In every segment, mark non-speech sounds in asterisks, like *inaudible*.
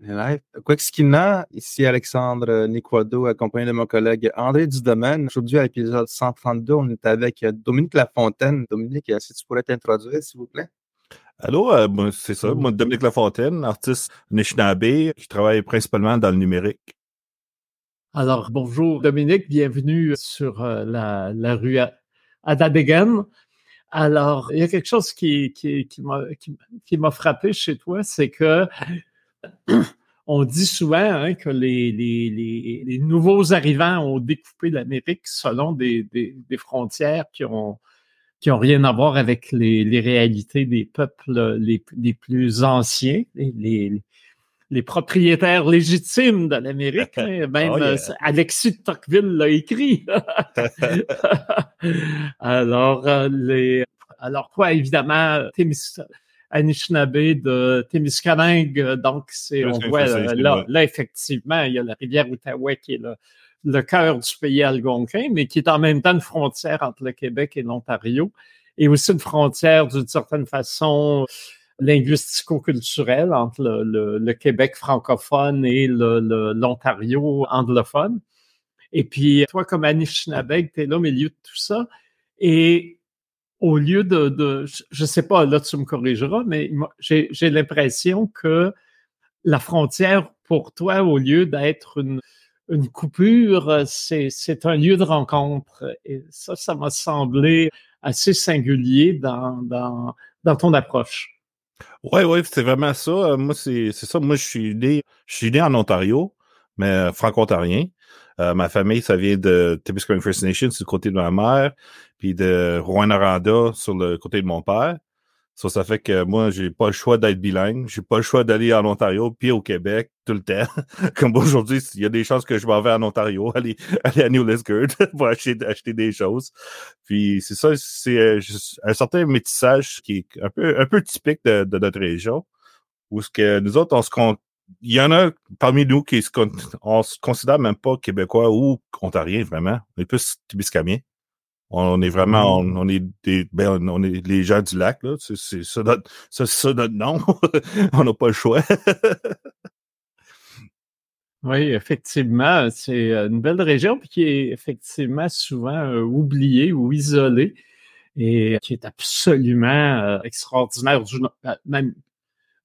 live. Quexkina, ici Alexandre Niquado, accompagné de mon collègue André Dudomaine. Aujourd'hui, à l'épisode 132, on est avec Dominique Lafontaine. Dominique, si tu pourrais t'introduire, s'il vous plaît. Allô, euh, c'est ça, moi, Dominique Lafontaine, artiste Nishinabé, qui travaille principalement dans le numérique. Alors, bonjour Dominique, bienvenue sur euh, la, la, rue Adadegen. Alors, il y a quelque chose qui, qui, qui m'a qui, frappé chez toi, c'est que *coughs* on dit souvent hein, que les, les, les, nouveaux arrivants ont découpé l'Amérique selon des, des, des, frontières qui ont qui ont rien à voir avec les, réalités des peuples les, plus anciens, les, les propriétaires légitimes de l'Amérique. *laughs* Hein, même oh, euh, Alexis de Tocqueville l'a écrit. *laughs* *laughs* alors, euh, les, alors quoi, évidemment, Anishinaabe de Témiscamingue, donc c'est, on voit euh, là, là, effectivement, il y a la rivière Outaouais qui est le, le cœur du pays algonquin, mais qui est en même temps une frontière entre le Québec et l'Ontario, et aussi une frontière d'une certaine façon linguistico-culturel entre le, Québec francophone et l'Ontario anglophone. Et puis, toi, comme Anishinabeg, tu es là au milieu de tout ça. Et au lieu de, de je sais pas, là, tu me corrigeras, mais j'ai l'impression que la frontière, pour toi, au lieu d'être une, coupure, c'est un lieu de rencontre. Et ça, ça m'a semblé assez singulier dans, ton approche. Ouais, ouais, c'est vraiment ça. Euh, moi, c'est ça. Moi, je suis né, je suis né en Ontario, mais euh, franco-ontarien. Euh, ma famille, ça vient de Timiskaming First Nation, sur le côté de ma mère, puis de Rouen-Noranda sur le côté de mon père. Ça, ça fait que moi, j'ai pas le choix d'être bilingue. J'ai pas le choix d'aller en Ontario puis au Québec tout le temps. *laughs* Comme aujourd'hui, il y a des chances que je m'en vais en Ontario, *laughs* aller, aller à New Liskeard *laughs* pour acheter, acheter des choses. Puis c'est ça, c'est euh, un certain métissage qui est un peu, un peu typique de, de notre région. Où ce que nous autres, on se compte. Il y en a parmi nous qui se, on se considère même pas québécois ou ontariens, vraiment. On est plus tibiscamiens. On est vraiment, mmh. on, est des, ben, on est les gens du lac, là. C'est ça notre, ça, notre nom. *laughs* on n'a pas le choix. *laughs* oui, effectivement, c'est une belle région qui est effectivement souvent euh, oubliée ou isolée et qui est absolument euh, extraordinaire. Même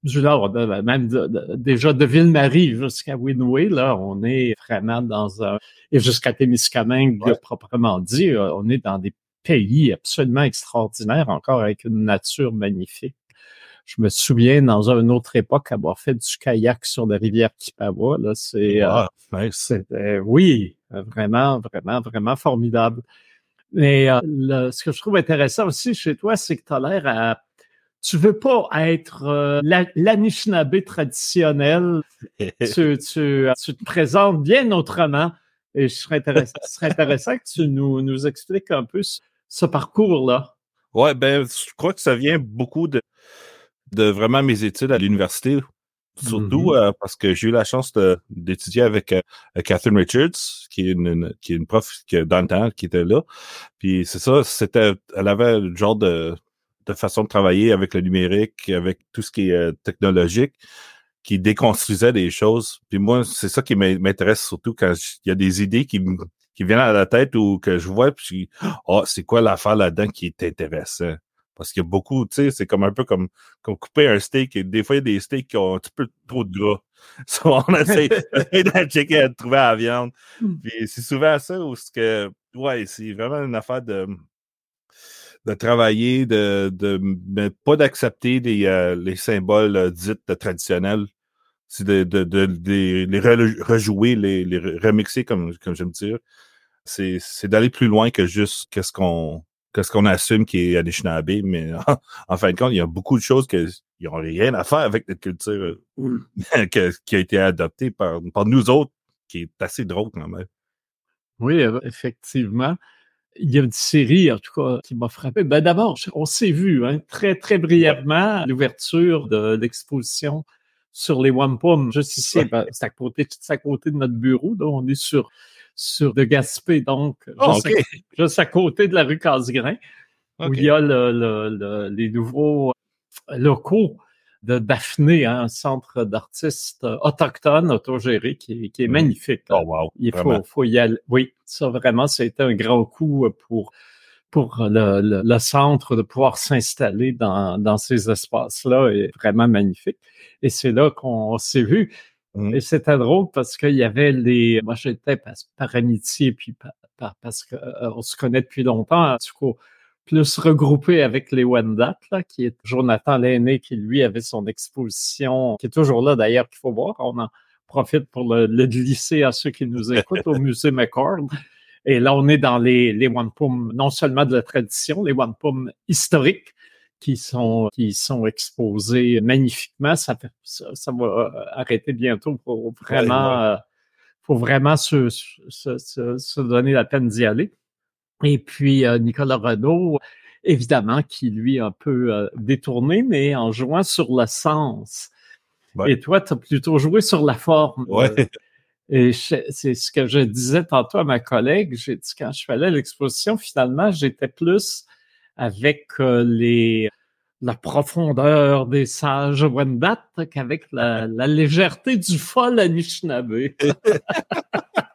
du nord, même déjà de Ville-Marie jusqu'à Winway, là, on est vraiment dans un, et jusqu'à Témiscamingue, proprement dit, euh, on est dans des pays absolument extraordinaires, encore avec une nature magnifique. Je me souviens, dans une autre époque, avoir fait du kayak sur la rivière Kipawa, là, c'est, euh, oui, vraiment, vraiment, vraiment formidable. Mais euh, ce que je trouve intéressant aussi chez toi, c'est que tu as l'air à tu veux pas être euh, l'Anishinaabe traditionnel. *laughs* tu, tu, tu, te présentes bien autrement. Et je serais intéressant, ce serait intéressant que tu nous, nous expliques un peu ce, parcours-là. Ouais, ben, je crois que ça vient beaucoup de, de vraiment mes études à l'université. Surtout mm-hmm. euh, parce que j'ai eu la chance d'étudier avec euh, Catherine Richards, qui est une, qui est une prof qui, dans le temps, qui était là. Puis c'est ça, c'était, elle avait le genre de, de façon de travailler avec le numérique, avec tout ce qui est euh, technologique, qui déconstruisait des choses. Puis moi, c'est ça qui m'intéresse surtout quand il y a des idées qui, qui viennent à la tête ou que je vois, puis oh, c'est quoi l'affaire là-dedans qui est intéressant? Parce qu'il y a beaucoup, tu sais, c'est comme un peu comme, comme couper un steak. Et des fois, il y a des steaks qui ont un petit peu trop de gras. *laughs* So, on essaie *laughs* de trouver la viande. Hmm. Puis c'est souvent ça où c'est que, ouais, c'est vraiment une affaire de, de travailler, de, de mais pas d'accepter les, euh, les symboles euh, dits traditionnels, c'est de, de, de, les rejouer, les, les remixer, comme, comme j'aime dire. C'est, c'est d'aller plus loin que juste qu'est-ce qu'on qu'est-ce qu'on assume qui est Anishinaabe, mais *laughs* en, fin de compte, il y a beaucoup de choses qui n'ont rien à faire avec notre culture euh, *laughs* qui a été adoptée par, par nous autres, qui est assez drôle quand même. Oui, effectivement il y a une série, en tout cas, qui m'a frappé. Ben, d'abord, on s'est vu hein, très, très brièvement l'ouverture de l'exposition sur les wampum, juste ici. Ben, c'est à côté, à côté de notre bureau. Donc, on est sur, sur de Gaspé, donc, oh, juste, à, côté de la rue Casgrain, où il y a le, le, les nouveaux locaux de Daphné, hein, un centre d'artistes autochtones, autogérés, qui, qui est mm. magnifique. Oh wow, Il faut, faut y aller. Oui, ça vraiment, c'était un grand coup pour pour le, le, centre de pouvoir s'installer dans, dans ces espaces-là est vraiment magnifique. Et c'est là qu'on s'est vu. Mm. Et c'était drôle parce qu'il y avait les... Moi, j'étais par, par, amitié, puis par, parce qu'on euh, se connaît depuis longtemps, du coup, plus regroupé avec les Wendat, là, qui est Jonathan l'aîné, qui lui avait son exposition, qui est toujours là d'ailleurs, qu'il faut voir. On en profite pour le, le glisser à ceux qui nous écoutent au *laughs* musée McCord. Et là, on est dans les, les wampum, non seulement de la tradition, les wampum historiques qui sont, qui sont exposés magnifiquement. Ça, ça, va euh, arrêter bientôt pour vraiment, euh, faut vraiment se, se, se, donner la peine d'y aller. Et puis, euh, Nicolas Renaud, évidemment, qui lui un peu détourné, mais en jouant sur le sens. Et toi, tu as plutôt joué sur la forme. Ouais. *laughs* Et c'est ce que je disais tantôt à ma collègue. J'ai dit quand je faisais l'exposition, finalement, j'étais plus avec euh, les la profondeur des sages Wendat qu'avec la, la, légèreté du fol Anishinaabe. *laughs*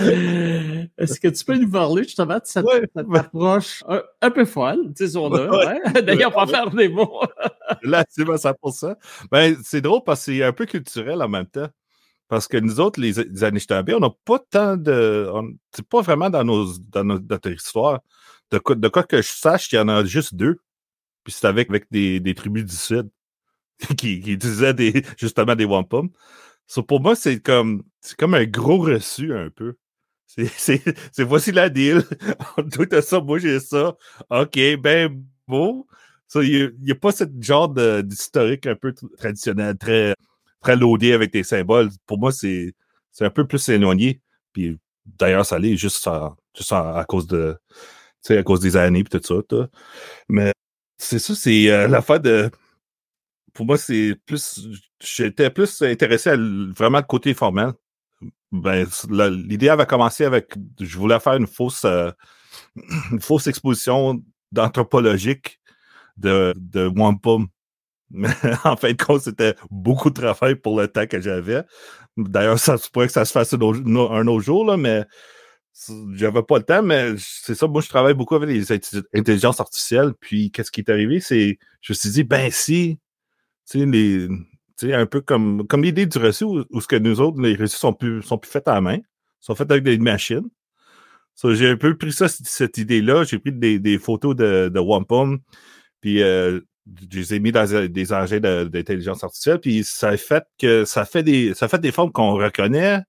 Est-ce que tu peux nous parler justement de cette, approche un, peu folle, disons-le. Ouais. *laughs* D'ailleurs, pas faire des mots. *laughs* Là, ça pour ça. Ben, c'est drôle parce que c'est un peu culturel en même temps. Parce que nous autres, les, les Anishinaabe, on n'a pas tant de. C'est pas vraiment dans, nos, dans notre histoire. De quoi, de quoi que je sache, il y en a juste deux. Puis c'est avec, avec des, des tribus du Sud *laughs* qui, qui utilisaient des, justement des wampum. So pour moi, c'est comme c'est comme un gros reçu un peu. *laughs* C'est voici la deal. *laughs* Tout a ça, moi j'ai ça. OK, ben bon. Il n'y a, a, pas ce genre d'historique un peu traditionnel, très très loadé avec des symboles. Pour moi, c'est un peu plus éloigné. Puis d'ailleurs, ça l'est juste, à, juste à, cause de à cause des années et tout ça. Mais c'est ça, c'est euh, l'affaire de. Pour moi, c'est plus. J'étais plus intéressé à vraiment le côté formel. Ben, l'idée avait commencé avec. Je voulais faire une fausse euh, *clears throat* fausse exposition d'anthropologique de, de Wampum mais *laughs* en fin de compte, c'était beaucoup de travail pour le temps que j'avais. D'ailleurs, ça se pourrait que ça se fasse un autre, jour, là, mais j'avais pas le temps, mais c'est ça. Moi, je travaille beaucoup avec les intelligences artificielles. Puis, qu'est-ce qui est arrivé? C'est, je me suis dit, ben, si, tu sais, les, tu un peu comme, comme l'idée du reçu où, ce que nous autres, les reçus sont plus, sont plus faits à la main, sont faits avec des machines. j'ai un peu pris ça, cette idée-là. J'ai pris des, des, photos de, de Wampum. Puis, euh, je les ai mis dans des engins d'intelligence artificielle, puis ça fait que ça fait des ça fait des formes qu'on reconnaît,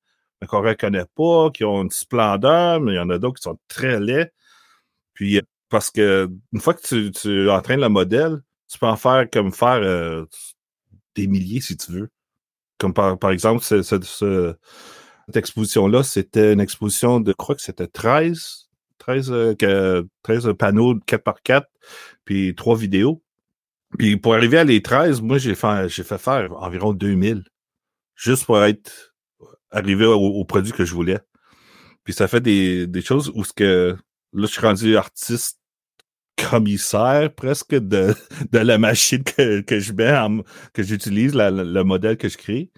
mais qu'on reconnaît pas, qui ont une splendeur, mais il y en a d'autres qui sont très laids. Puis parce que une fois que tu, tu entraînes le modèle, tu peux en faire comme faire euh, des milliers si tu veux. Comme par, par exemple, ce, cette exposition-là, c'était une exposition de, je crois que c'était 13, 13, 13 panneaux 4x4, puis trois vidéos. Puis pour arriver à les 13, moi, j'ai fait, j'ai fait faire environ 2000. Juste pour être arrivé au, produit que je voulais. Puis ça fait des, des choses où ce que là, je suis rendu artiste commissaire presque de, de la machine que, que je mets que j'utilise, le modèle que je crée.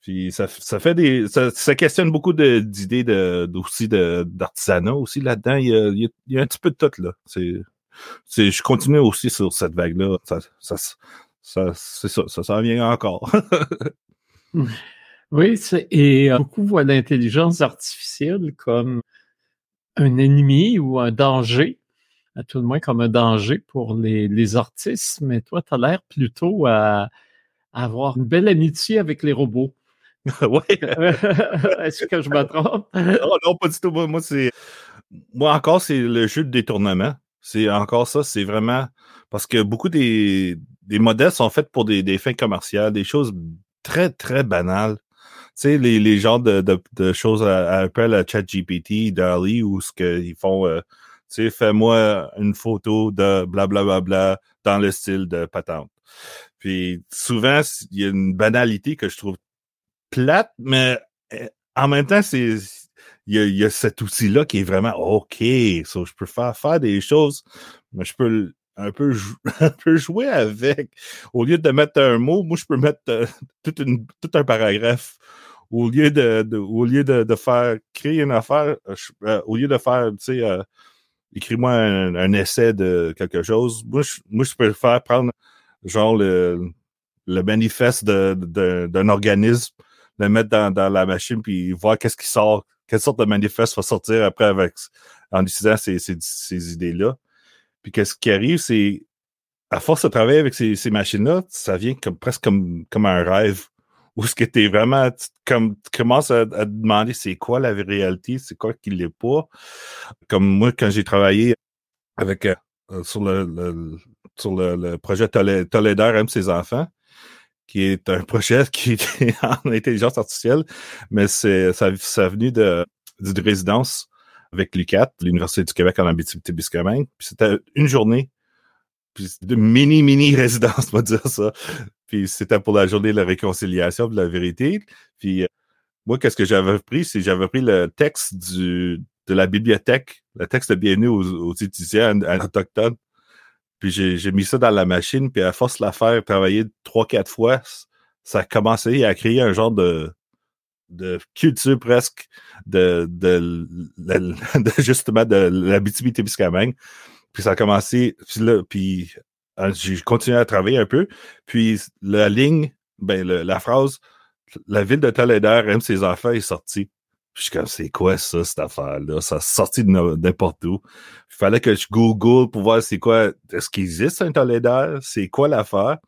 Puis ça, ça fait des. Ça, ça questionne beaucoup d'idées de, aussi d'artisanat aussi là-dedans. Il y, a, il y a un petit peu de tout là. C'est je continue aussi sur cette vague-là. Ça, ça, ça, ça, ça s'en vient encore. *laughs* oui, et euh, beaucoup voient l'intelligence artificielle comme un ennemi ou un danger, à tout le moins comme un danger pour les, les artistes, mais toi, tu as l'air plutôt à, avoir une belle amitié avec les robots. *laughs* oui. *laughs* Est-ce que je me trompe? *laughs* non, non, pas du tout. Moi, c'est. Moi encore, c'est le jeu de détournement. C'est encore ça, c'est vraiment parce que beaucoup des, des modèles sont faits pour des, des fins commerciales, des choses très, très banales. Tu sais, les, les genres de, de, choses à, à appel à ChatGPT, DALI, ou ce qu'ils font, euh, sais, fais-moi une photo de blablabla bla, bla, bla, dans le style de patente. Puis souvent, il y a une banalité que je trouve plate, mais eh, en même temps, c'est il y a, cet outil-là qui est vraiment OK. So, je peux faire, faire des choses, mais je peux un peu, *laughs* un peu jouer avec. Au lieu de mettre un mot, moi, je peux mettre euh, tout, une, tout un paragraphe. Au lieu de, au lieu de, faire créer une affaire, euh, au lieu de faire, tu sais, euh, écris-moi un, essai de quelque chose, moi, je, moi, je préfère prendre genre le, le manifeste d'un organisme, le mettre dans, dans la machine, puis voir qu'est-ce qui sort, quelle sorte de manifeste va sortir après avec en utilisant ces, ces, ces idées-là. Puis qu'est-ce qui arrive, c'est à force de travailler avec ces, ces machines-là, ça vient comme presque comme, comme un rêve. Où ce que t'es vraiment, comme, tu commences à, à demander c'est quoi la réalité, c'est quoi qui l'est pas. Comme moi, quand j'ai travaillé avec euh, sur le, le sur le, le projet Toledo aime ses enfants, qui est un *laughs* projet qui est en intelligence artificielle, mais c'est ça, ça venu de d'une résidence avec l'UCAT, l'Université du Québec en Abitibi-Témiscamingue. Puis c'était une journée, puis de mini, mini *laughs* résidence, on va dire ça. Puis c'était pour la journée de la réconciliation, de la vérité. Puis euh, moi, qu'est-ce que j'avais pris, c'est j'avais pris le texte du, de la bibliothèque, le texte de bienvenue aux, aux étudiants autochtones. Puis j'ai mis ça dans la machine, puis à force de la faire travailler trois, quatre fois, ça a commencé à créer un genre de de culture presque de, de, *laughs* justement de l'habitabilité Puis ça a commencé, puis là, puis j'ai continué à travailler un peu. Puis la ligne, ben la phrase La ville de Toledo aime ses enfants est sortie. Puis je suis comme c'est quoi ça, cette affaire-là? Ça sorti de n'importe où. Il fallait que je Google pour voir c'est quoi. Est-ce qu'il existe un Toledo? C'est quoi l'affaire?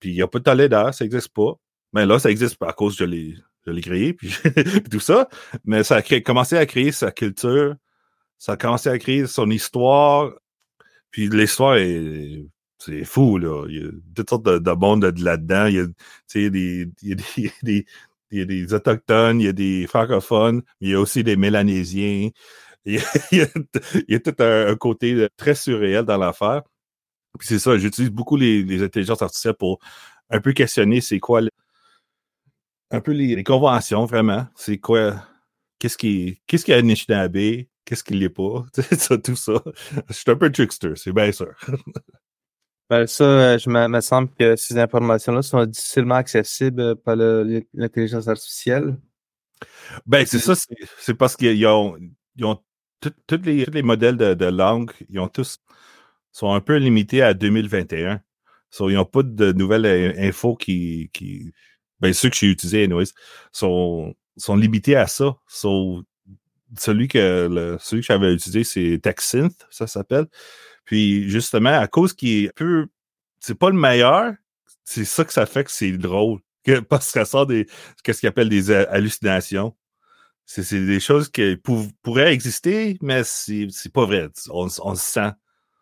Puis il n'y a pas de Toledo, ça n'existe pas. Mais là, ça existe à cause de les je l'ai créé, *laughs* puis, tout ça. Mais ça a commencé à créer sa culture, ça a commencé à créer son histoire. Puis l'histoire est c'est fou, là. Il y a toutes sortes de, de monde là-dedans. Il y a, des, il y a des, des, des Autochtones, il y a des francophones, mais il y a aussi des Mélanésiens. Il y a, tout un, côté très surréel dans l'affaire. Puis c'est ça, j'utilise beaucoup les, les, intelligences artificielles pour un peu questionner c'est quoi un peu les, conventions, vraiment. C'est quoi? Qu'est-ce qui, qu'est-ce qui est Anishinaabe? Qu'est-ce qui l'est pas? tout ça. Je suis un peu trickster, c'est bien sûr. Ben, ça, euh, je me, me semble que ces informations-là sont difficilement accessibles par l'intelligence artificielle. Ben, c'est ça, c'est parce qu'ils ont, ils ont tous les, les, modèles de, de, langue, ils ont tous sont un peu limités à 2021. So, ils n'ont pas de nouvelles infos qui, qui, ben, ceux que j'ai utilisés, anyways, sont, sont limités à ça. So, celui que, le, celui que j'avais utilisé, c'est TechSynth, ça s'appelle. Puis, justement, à cause qu'il est peu, c'est pas le meilleur, c'est ça que ça fait que c'est drôle. Que, *laughs* parce que ça sort des, qu'est-ce qu'ils appellent des hallucinations. C'est, des choses qui pourraient exister, mais c'est, c'est pas vrai. On, on se sent.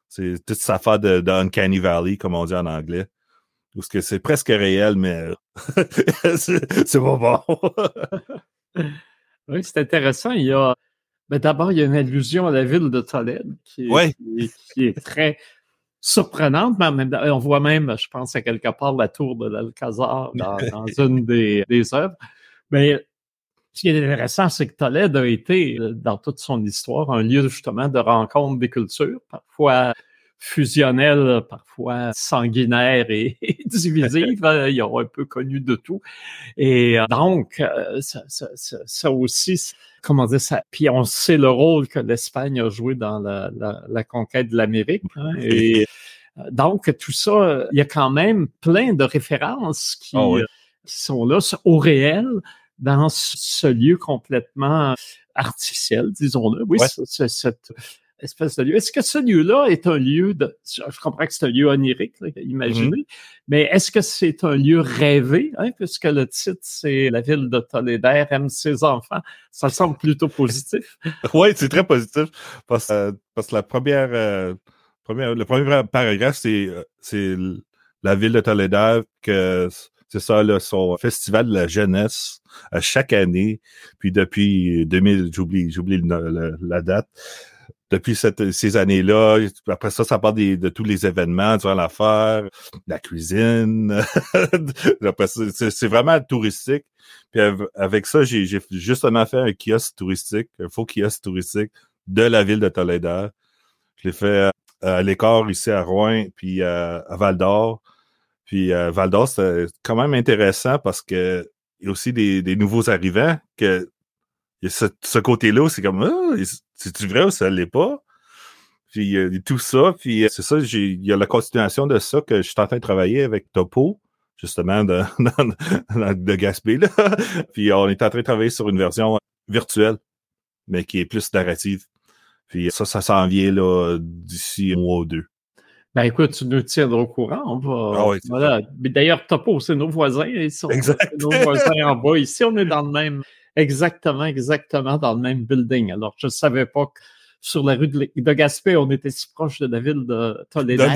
C'est toute cette affaire de, de Uncanny Valley, comme on dit en anglais. Parce que c'est presque réel, mais *laughs* c'est pas bon. *laughs* oui, c'est intéressant. Il y a ben, d'abord, il y a une allusion à la ville de Tolède qui, est, très surprenante, mais même on voit même, je pense, à quelque part la tour de l'Alcazar *laughs* dans, dans, une des, des œuvres. Mais ce qui est intéressant, c'est que Tolède a été, dans toute son histoire, un lieu justement de rencontre des cultures, parfois fusionnelle, parfois sanguinaire et, *laughs* divisive. Hein, ils ont un peu connu de tout. Et euh, donc, euh, ça, ça, ça, aussi, comment dire ça, puis on sait le rôle que l'Espagne a joué dans la, la, la conquête de l'Amérique. Hein, et euh, donc, tout ça, il y a quand même plein de références qui, ah qui sont là au réel dans ce lieu complètement artificiel, disons-le. Oui, cette espèce de lieu. Est-ce que ce lieu-là est un lieu de, je comprends que c'est un lieu onirique, imaginez, mm-hmm. mais est-ce que c'est un lieu rêvé, hein, puisque le titre c'est la ville de Toledo aime ses enfants, ça semble plutôt positif. *laughs* oui, c'est très positif parce, euh, parce que la première, euh, première, le premier paragraphe c'est euh, c'est la ville de Toledo que c'est ça, là, son festival de la jeunesse à chaque année. Puis depuis 2000, j'oublie, j'oublie la date depuis cette, ces années-là. Après ça, ça parle de tous les événements durant l'affaire, la cuisine. *laughs* c'est vraiment touristique. Puis avec ça, j'ai justement fait un kiosque touristique, un faux kiosque touristique de la ville de Toledo. Je l'ai fait à l'écart ici à Rouen, puis à Val d'Or. Puis Val d'Or, c'est quand même intéressant parce que il y a aussi des, des nouveaux arrivants que il y a ce, ce côté-là, c'est comme ah, c'est-tu vrai ou ça l'est pas? Puis euh, tout ça, puis c'est ça, il y a la continuation de ça que je suis en train de travailler avec Topo, justement, de, *laughs* de Gaspé. Là. *laughs* puis on est en train de travailler sur une version virtuelle, mais qui est plus narrative. Puis ça, ça s'en vient là d'ici un mois ou deux. Ben écoute, tu nous tiendras au courant. On va, ah oui, voilà. D'ailleurs, Topo, c'est nos voisins. Ils sont, nos voisins en bas. Ici, on est dans le même, exactement, exactement dans le même building. Alors, je ne savais pas que sur la rue de, Gaspé, on était si proche de la ville de Toledo. *laughs*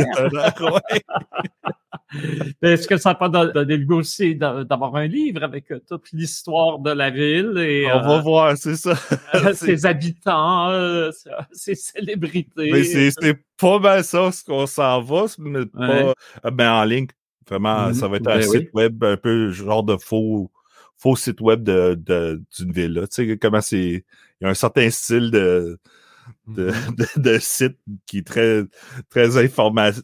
Est-ce que ça n'a pas donné le goût aussi d'avoir un livre avec euh, toute l'histoire de la ville? Et, on va euh, voir, c'est ça. *laughs* *laughs* ses habitants, euh, ses célébrités. Mais c'est pas mal ça, ce qu'on s'en va, mais pas ben, en ligne. Vraiment, mm-hmm. ça va être un ben site web un peu genre de faux faux site web de d'une ville. Là. Tu sais, comment c'est. Il y a un certain style de, de, mm-hmm. *laughs* de, site qui est très, très informatif.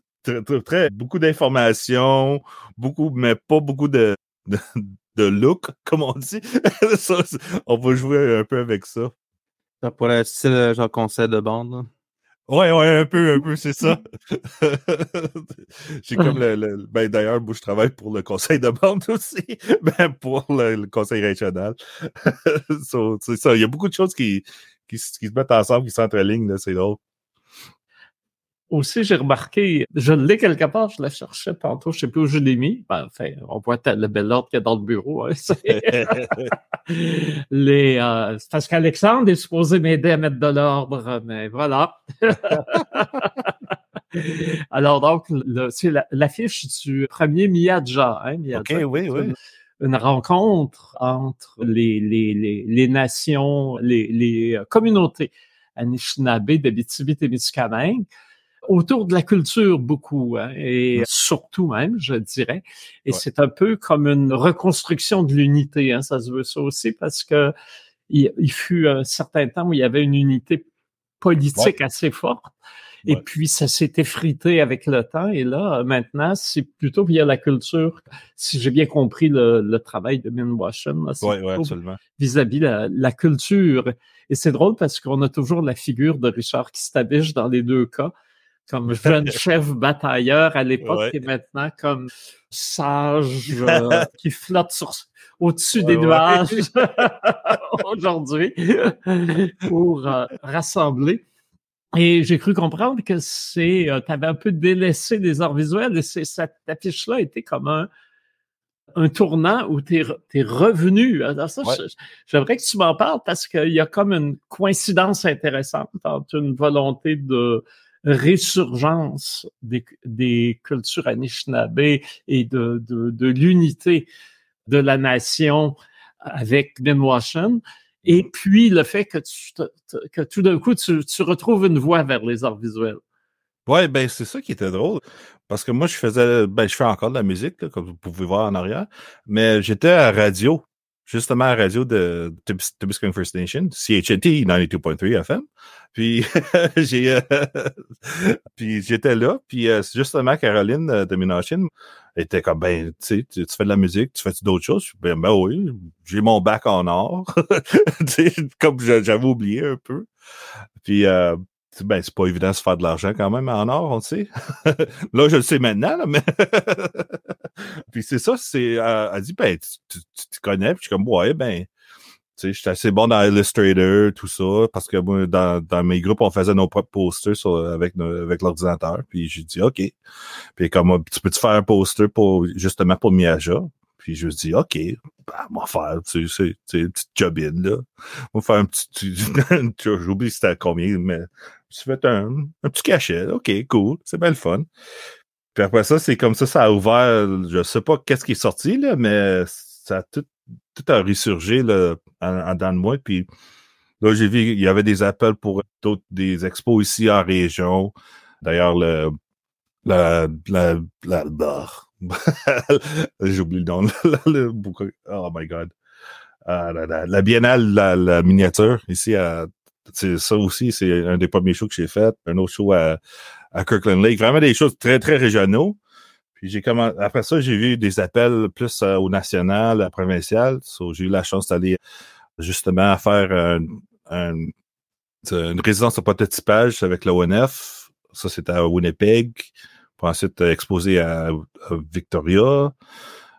Très, beaucoup d'informations, beaucoup, mais pas beaucoup de, de, look, comme on dit. *laughs* on va jouer un peu avec ça. Ça pourrait être style genre conseil de bande. Ouais, ouais, un peu, un peu, c'est ça. *laughs* J'ai comme le, ben d'ailleurs, moi je travaille pour le conseil de bande *laughs* aussi, ben pour le, conseil régional. *laughs* c'est ça. Il y a beaucoup de choses qui, qui, qui se mettent ensemble, qui s'entrelignent, c'est drôle aussi, j'ai remarqué, je l'ai quelque part, je la cherchais tantôt, je sais plus où je l'ai mis. Ben, enfin, on voit le bel ordre qu'il y a dans le bureau. Hein, *laughs* les, euh, parce qu'Alexandre est supposé m'aider à mettre de l'ordre, mais voilà. *laughs* Alors donc, c'est l'affiche du premier Miyadja. Hein, OK, oui, oui. Une, rencontre entre les, les, les, les nations, les, les communautés Anishinaabe d'Abitibi-Témiscamingue autour de la culture beaucoup, hein, et surtout même, je dirais. Et c'est un peu comme une reconstruction de l'unité, hein, ça se veut ça aussi, parce que il, fut un certain temps où il y avait une unité politique assez forte. Et puis, ça s'est effrité avec le temps. Et là, maintenant, c'est plutôt via la culture. Si j'ai bien compris le, travail de Min Washington, vis-à-vis la, la culture. Et c'est drôle parce qu'on a toujours la figure de Richard Kistabiche dans les deux cas comme jeune chef batailleur à l'époque et maintenant comme sage euh, *laughs* qui flotte sur au-dessus des nuages *laughs* aujourd'hui *laughs* pour euh, rassembler. Et j'ai cru comprendre que c'est, euh, tu avais un peu délaissé des arts visuels et cette affiche-là était comme un, un tournant où tu es, revenu. J'aimerais que tu m'en parles parce qu'il y a comme une coïncidence intéressante entre une volonté de résurgence des, des cultures Anishinaabe et de, de, de l'unité de la nation avec Ben Washington. Et puis le fait que, tu, que tout d'un coup, tu, tu retrouves une voie vers les arts visuels. Ouais, ben c'est ça qui était drôle. Parce que moi, je faisais, ben je fais encore de la musique, comme vous pouvez voir en arrière, mais j'étais à radio justement à la radio de Tibiscung First Nation, CHNT 92.3 FM. Puis *laughs* j'ai euh, *laughs* puis j'étais là, puis euh, justement Caroline euh, de Minochin était comme ben tu sais tu fais de la musique, tu fais d'autres choses? Ben, ben oui, j'ai mon bac en or. *laughs* comme j'avais oublié un peu. Puis euh, ben, c'est pas évident de se faire de l'argent quand même en or, on le sait. *laughs* là, je le sais maintenant, là, mais. *laughs* puis c'est ça, c'est. elle dit, ben, tu, te connais, puis je suis comme, ouais, ben. Tu sais, j'étais assez bon dans Illustrator, tout ça, parce que moi, dans, dans mes groupes, on faisait nos propres posters avec, avec l'ordinateur. Puis j'ai dit, OK. Puis comme, tu peux-tu faire un poster pour, justement pour Miaja? Puis je dis, OK, ben, on va faire, tu sais, une petite jobine, là. On va faire un petit, *laughs* j'oublie c'était combien, mais tu fais un, un petit cachet. OK, cool. C'est bien le fun. Puis après ça, c'est comme ça, ça a ouvert, je sais pas qu'est-ce qui est sorti, là, mais ça a tout, tout a ressurgé, là, en, dans mois. Puis là, j'ai vu, il y avait des appels pour d'autres, des expos ici en région. D'ailleurs, le, la, la, la, *laughs* J'ai oublié le nom. *laughs* oh my God. Ah, la, biennale, la, miniature, ici à. Ça aussi, c'est un des premiers shows que j'ai fait. Un autre show à, à Kirkland Lake. Vraiment des choses très, très régionaux. Puis j'ai commencé, après ça, j'ai vu des appels plus euh, au national, à provincial. j'ai eu la chance d'aller justement faire une résidence de prototypage avec l'ONF. Ça, c'était à Winnipeg. Pour ensuite exposer à, Victoria.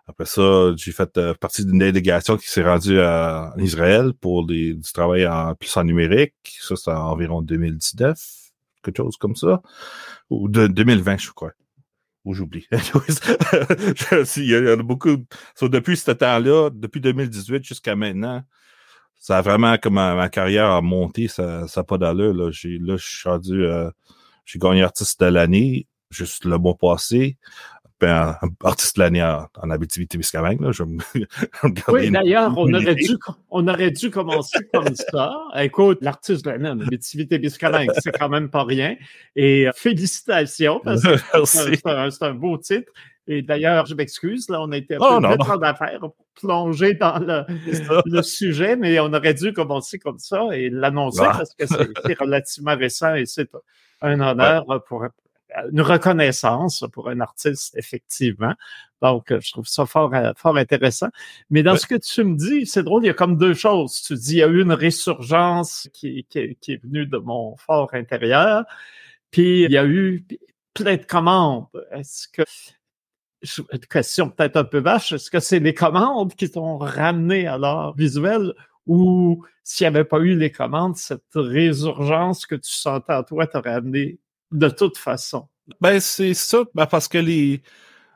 Après ça, j'ai fait euh, partie d'une délégation qui s'est rendue en Israël pour du travail en plus en numérique. Ça, c'est environ 2019, quelque chose comme ça. Ou de 2020, je crois. Ou j'oublie. *laughs* *laughs* Il y en a beaucoup. depuis ce temps-là, depuis 2018 jusqu'à maintenant, ça a vraiment, comme ma, carrière a monté, ça n'a pas d'allure. Là, là, je suis rendu, euh, j'ai gagné artiste de l'année, juste le mois passé ben, artiste de l'année en, en Abitibi-Témiscamingue. Là, je *laughs* oui, d'ailleurs, on aurait dû, on aurait dû commencer comme ça. Écoute, l'artiste de l'année en Abitibi-Témiscamingue, c'est quand même pas rien. Et euh, félicitations, parce que *laughs* c'est un, beau titre. Et d'ailleurs, je m'excuse, là, on a été un oh, peu en d'affaires pour plonger dans le, le, sujet, mais on aurait dû commencer comme ça et l'annoncer ah. parce que c'est relativement récent et c'est un honneur *laughs* pour, une reconnaissance pour un artiste, effectivement. Donc, je trouve ça fort, euh, fort intéressant. Mais dans ce que tu me dis, c'est drôle, il y a comme deux choses. Tu dis, il y a eu une résurgence qui, qui, qui est venue de mon fort intérieur, puis il y a eu plein de commandes. Est-ce que une question peut-être un peu vache, est-ce que c'est les commandes qui t'ont ramené à l'art visuel ou s'il n'y avait pas eu les commandes, cette résurgence que tu sentais en toi t'aurait amené de toute façon. Ben, c'est ça, ben, parce que les,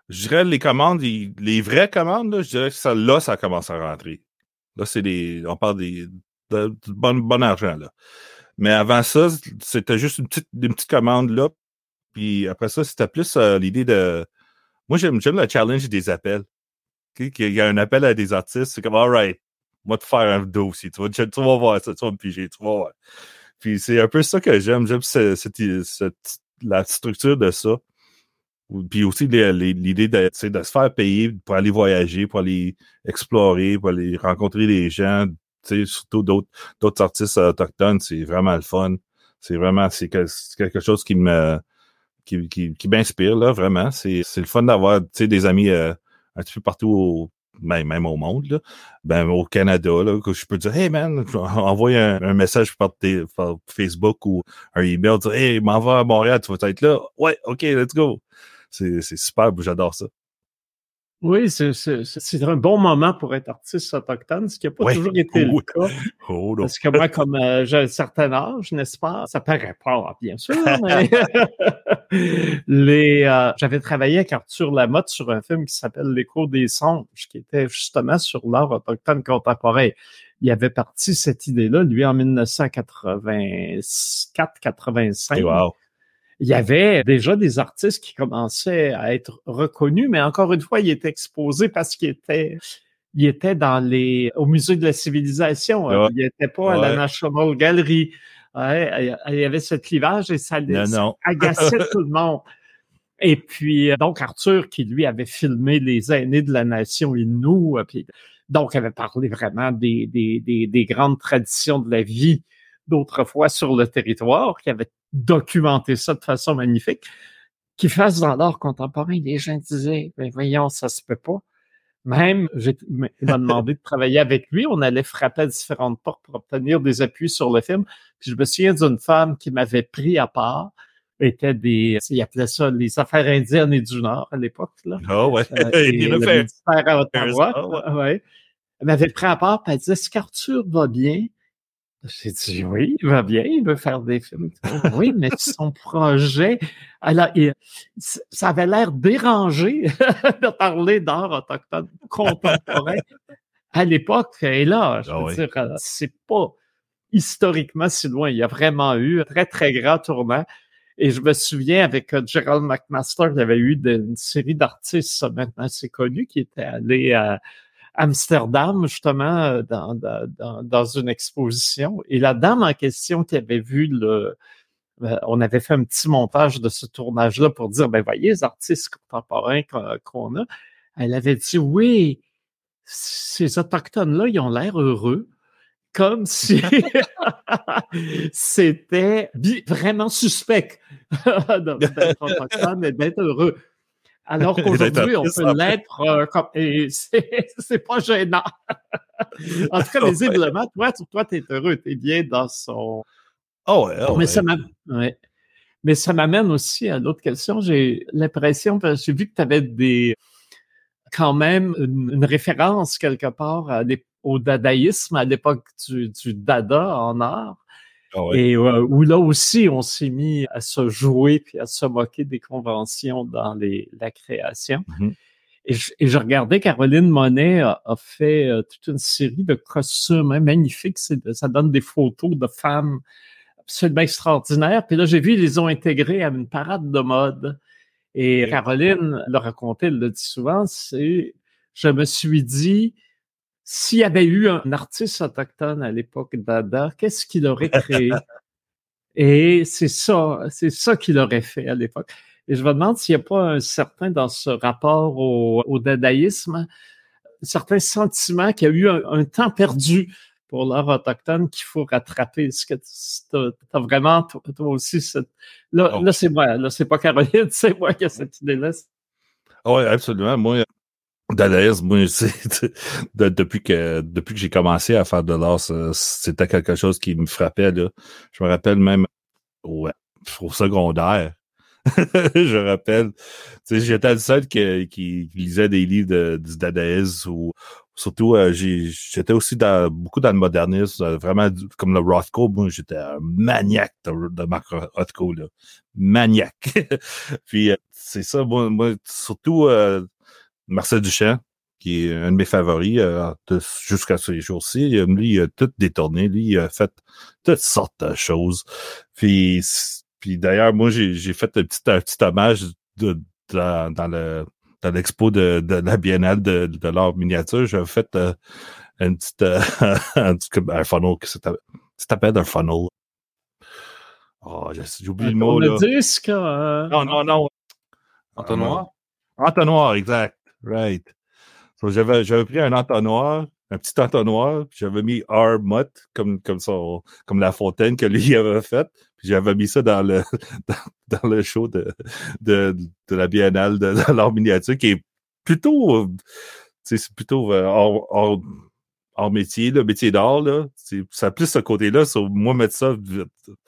je dirais, les commandes, les, vraies commandes, là, je dirais que ça, là, ça commence à rentrer. Là, c'est des, on parle des, de, bon, argent, là. Mais avant ça, c'était juste une petite, une petite commande, là. Puis après ça, c'était plus euh, l'idée de, moi, j'aime, j'aime le challenge des appels. Okay? Il y a un appel à des artistes, c'est comme, alright, moi, te faire un dossier. Tu vas, tu vas voir ça, tu vas me piger, tu vas voir. Puis c'est un peu ça que j'aime. J'aime la structure de ça. Puis aussi l'idée de, de se faire payer pour aller voyager, pour aller explorer, pour aller rencontrer des gens, surtout d'autres d'autres artistes autochtones, c'est vraiment le fun. C'est vraiment c'est quelque chose qui me qui, qui, qui m'inspire là vraiment. C'est le fun d'avoir des amis euh, un petit peu partout au, même, au monde, là, ben, au Canada, là, que je peux dire, hey man, envoie un, un message par, par, Facebook ou un email, dire, hey, m'envoie à Montréal, tu vas être là? Ouais, OK, let's go. C'est super, j'adore ça. Oui, c'est un bon moment pour être artiste autochtone, ce qui n'a pas toujours été le cas. Oh, Parce que moi, comme euh, j'ai un certain âge, n'est-ce pas? Ça paraît pas, bien sûr, mais *laughs* les euh, j'avais travaillé avec Arthur Lamotte sur un film qui s'appelle L'écho des songes, qui était justement sur l'art autochtone contemporain. Il avait parti cette idée-là, lui, en 1984-85. Wow il y avait déjà des artistes qui commençaient à être reconnus, mais encore une fois, il était exposé parce qu'il était il était dans les au musée de la civilisation. Hein. Il n'était pas à la National Gallery. il y avait ce clivage et ça, agaçait *laughs* tout le monde. Et puis, donc, Arthur, qui lui avait filmé les aînés de la nation Innu, euh, puis, donc, avait parlé vraiment des, des, des, des grandes traditions de la vie d'autrefois sur le territoire, qui avait documenté ça de façon magnifique, qui fasse dans l'art contemporain, les gens disaient, ben voyons, ça se peut pas. Même, il m'a demandé de travailler avec lui. On allait frapper à différentes portes pour obtenir des appuis sur le film. Puis je me souviens d'une femme qui m'avait pris à part. Était des, il appelait ça les affaires indiennes et du Nord à l'époque, là. Ah ouais. Euh, *laughs* à Ottawa. ouais. Elle m'avait pris à part, puis elle disait, est-ce qu'Arthur va bien? J'ai dit oui, il va bien, il veut faire des films. Oui, *laughs* mais son projet, alors, ça avait l'air dérangé *laughs* de parler d'art autochtone contemporain *laughs* à l'époque. Et là, je ah veux dire, euh, c'est pas historiquement si loin. Il y a vraiment eu un très, très grand tournant. Et je me souviens avec euh, Gerald McMaster, il y avait eu une série d'artistes maintenant assez connus qui étaient allés à Amsterdam, justement, euh, dans, dans, dans, une exposition. Et la dame en question qui avait vu le... Euh, on avait fait un petit montage de ce tournage-là pour dire, ben voyez, les artistes contemporains qu'on a. Elle avait dit, oui, ces Autochtones-là, ils ont l'air heureux. comme si *laughs* c'était vraiment suspect *laughs* d'être autochtone et d'être heureux. Alors *laughs* qu'aujourd'hui, on peut l'être euh, comme et c'est *laughs* pas gênant. *laughs* en tout cas, visiblement, toi, toi, tu es heureux, tu es bien dans son. Oh ouais, oh Mais ça ouais. Mais ça m'amène aussi à l'autre question. J'ai l'impression, parce que j'ai vu que tu avais des quand même une, référence quelque part au dadaïsme à l'époque du, du, dada en art. Ah Et euh, où là aussi, on s'est mis à se jouer puis à se moquer des conventions dans les, la création. Mm-hmm. et, je, et, je, regardais Caroline Monet a, fait euh, toute une série de costumes hein, magnifiques. Ça donne des photos de femmes absolument extraordinaires. Puis là, j'ai vu, ils les ont intégrés à une parade de mode. Et Caroline le racontait, elle le dit souvent, c'est, je me suis dit, s'il y avait eu un artiste autochtone à l'époque d'Ada, qu'est-ce qu'il aurait créé? *laughs* Et c'est ça, c'est ça qu'il aurait fait à l'époque. Et je me demande s'il n'y a pas un certain, dans ce rapport au, dadaïsme, un certain sentiment qu'il y a eu un temps perdu pour l'art autochtone qu'il faut rattraper. Est-ce que tu as, vraiment, toi, aussi, cette... là, là c'est moi, là, c'est pas Caroline, *laughs* c'est moi qui ai cette idée-là. Oui, absolument. Moi, dadaïsme, moi, c'est, *laughs* depuis que, depuis que j'ai commencé à faire de l'art, c'était quelque chose qui me frappait, là. Je me rappelle même ouais, au secondaire. *laughs* je rappelle, j'étais le seul qui, qui, lisait des livres de, du dadaïsme ou Surtout, euh, j'étais aussi dans, beaucoup dans le modernisme, euh, vraiment comme le Rothko. Moi, j'étais un maniaque de, de Mark Rothko, là. Maniaque. *laughs* Puis, euh, c'est ça, moi, moi surtout Marcel Duchamp, qui est un de mes favoris jusqu'à ce jours-ci. Lui, il a tout détourné. Lui, il a fait toutes sortes de choses. Puis, puis d'ailleurs, moi, j'ai fait un petit, un petit hommage de, dans le dans l'expo de, de, la biennale de, de l'art miniature, j'avais fait euh, une petite, euh, *laughs* un, funnel qui s'appelle un funnel. Oh, j'ai oublié le mot. Le disque. Euh... Non, non, non. Entonnoir? Entonnoir, exact. Right. So, j'avais, j'avais pris un entonnoir, un petit entonnoir, j'avais mis R. Mott comme, comme, son, comme la fontaine que *laughs* lui avait faite. J'avais mis ça dans le *laughs* dans, le show de, de, de, la biennale de, l'art miniature qui est plutôt c'est plutôt euh, hors, hors, métier, le métier d'art, là. Ça a plus ce côté-là, sur moi mettre ça,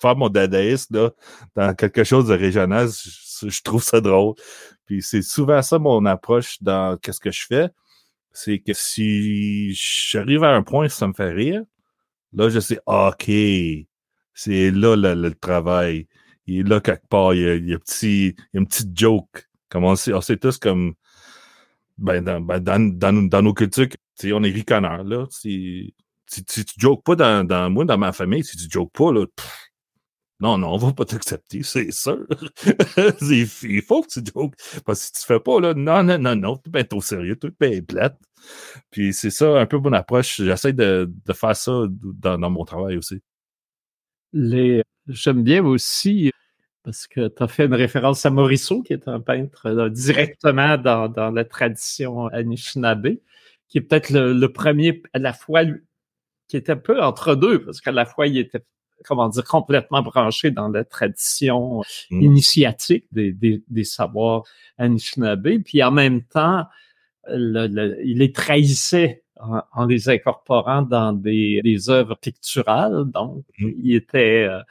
faire mon dadaïsme là, dans quelque chose de régional, je, je trouve ça drôle. Puis c'est souvent ça mon approche dans qu'est-ce que je fais. C'est que si j'arrive à un point, ça me fait rire, là, je sais, OK, c'est là, le travail. Il est là quelque part. Il y a, il y a, petit, il y a une petite joke. Comme on sait, on sait tous comme ben, dans, ben, dans, dans, dans, nos cultures, on est ricaneurs, là. Si, si, si, tu jokes pas dans, dans moi, dans ma famille, si tu jokes pas, là, non, non, on va pas t'accepter, c'est sûr. *laughs* il faut que tu jokes. Parce que si tu fais pas, là, non, non, non, non, tu es bien sérieux, tu es plate. Puis c'est ça un peu mon approche. J'essaie de, de faire ça dans, dans mon travail aussi. Les... J'aime bien aussi parce que tu as fait une référence à Morisseau, qui est un peintre directement dans, dans, la tradition Anishinaabe, qui est peut-être le, premier à la fois, qui était un peu entre deux, parce qu'à la fois, il était, comment dire, complètement branché dans la tradition mmh. initiatique des, des, des, savoirs Anishinaabe, puis en même temps, le, il les trahissait en, les incorporant dans des, des œuvres picturales. Donc, mmh. il était... Euh,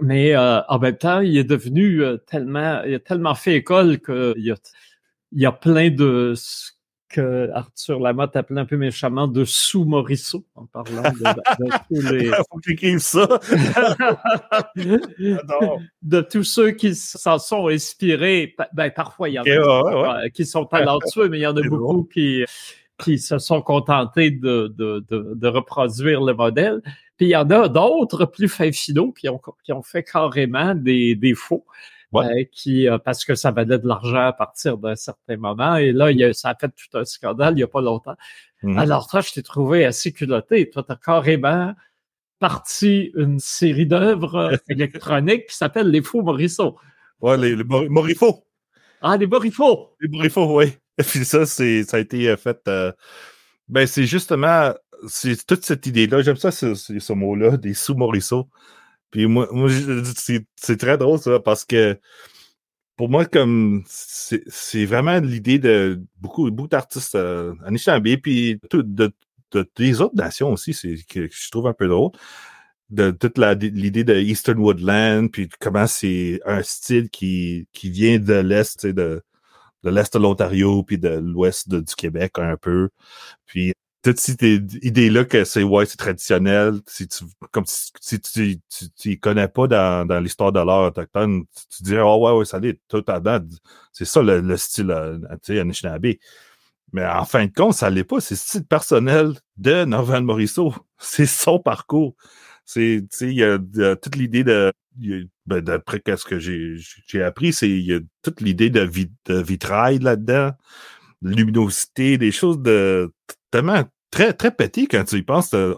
mais euh, en même temps, il est devenu euh, tellement... Il a tellement fait école qu'il y a, il y a plein de que Arthur Lamotte appelait un peu méchamment de sous-Morisseau, en parlant de, *laughs* tous les... Faut ça! *laughs* de tous ceux qui s'en sont inspirés. Ben, parfois, il y en a qui sont talentueux, mais il y en a beaucoup qui qui se sont contentés de, de, de, de, reproduire le modèle. Puis il y en a d'autres plus fins finaux qui ont, qui ont fait carrément des, des faux. Euh, qui euh, parce que ça valait de l'argent à partir d'un certain moment et là il y a, ça a fait tout un scandale il y a pas longtemps. Mm-hmm. Alors toi je t'ai trouvé assez culotté, toi tu as carrément parti une série d'œuvres *laughs* électroniques qui s'appelle les faux Morisseau. Ouais, les, les Morifaux. Ah, les Morifaux. Les Morifaux, oui. Et *laughs* puis ça, c'est, ça a été euh, fait. Euh, ben, c'est justement c'est toute cette idée-là. J'aime ça, ce, ce mot-là, des sous-Morisseau. Puis moi, moi c'est très drôle, ça, parce que pour moi, comme c'est vraiment l'idée de beaucoup, beaucoup d'artistes euh, Anishinaabe, puis de, de, de, des autres nations aussi, c'est que je trouve un peu drôle. De toute l'idée de Eastern Woodland, puis comment c'est un style qui, qui vient de l'Est, de, de l'Est de l'Ontario, puis de l'Ouest du Québec un peu. Puis toutes ces idées-là que c'est ouais, c'est traditionnel, si tu comme si, tu, tu, tu, connais pas dans, dans l'histoire de l'art autochtone, tu, dirais Oh ouais, ouais, ça l'est totalement. C'est ça le, le style euh, tu sais, Anishinaabe. Mais en fin de compte, ça l'est pas. C'est le style personnel de Norval Morisseau. *laughs* C'est son parcours. C'est, tu sais, il y, a toute l'idée de, ben, d'après ce que j'ai, j'ai appris, c'est, il y a toute l'idée de, de vitrail là-dedans, luminosité, des choses de tellement très, très petit quand tu y penses euh,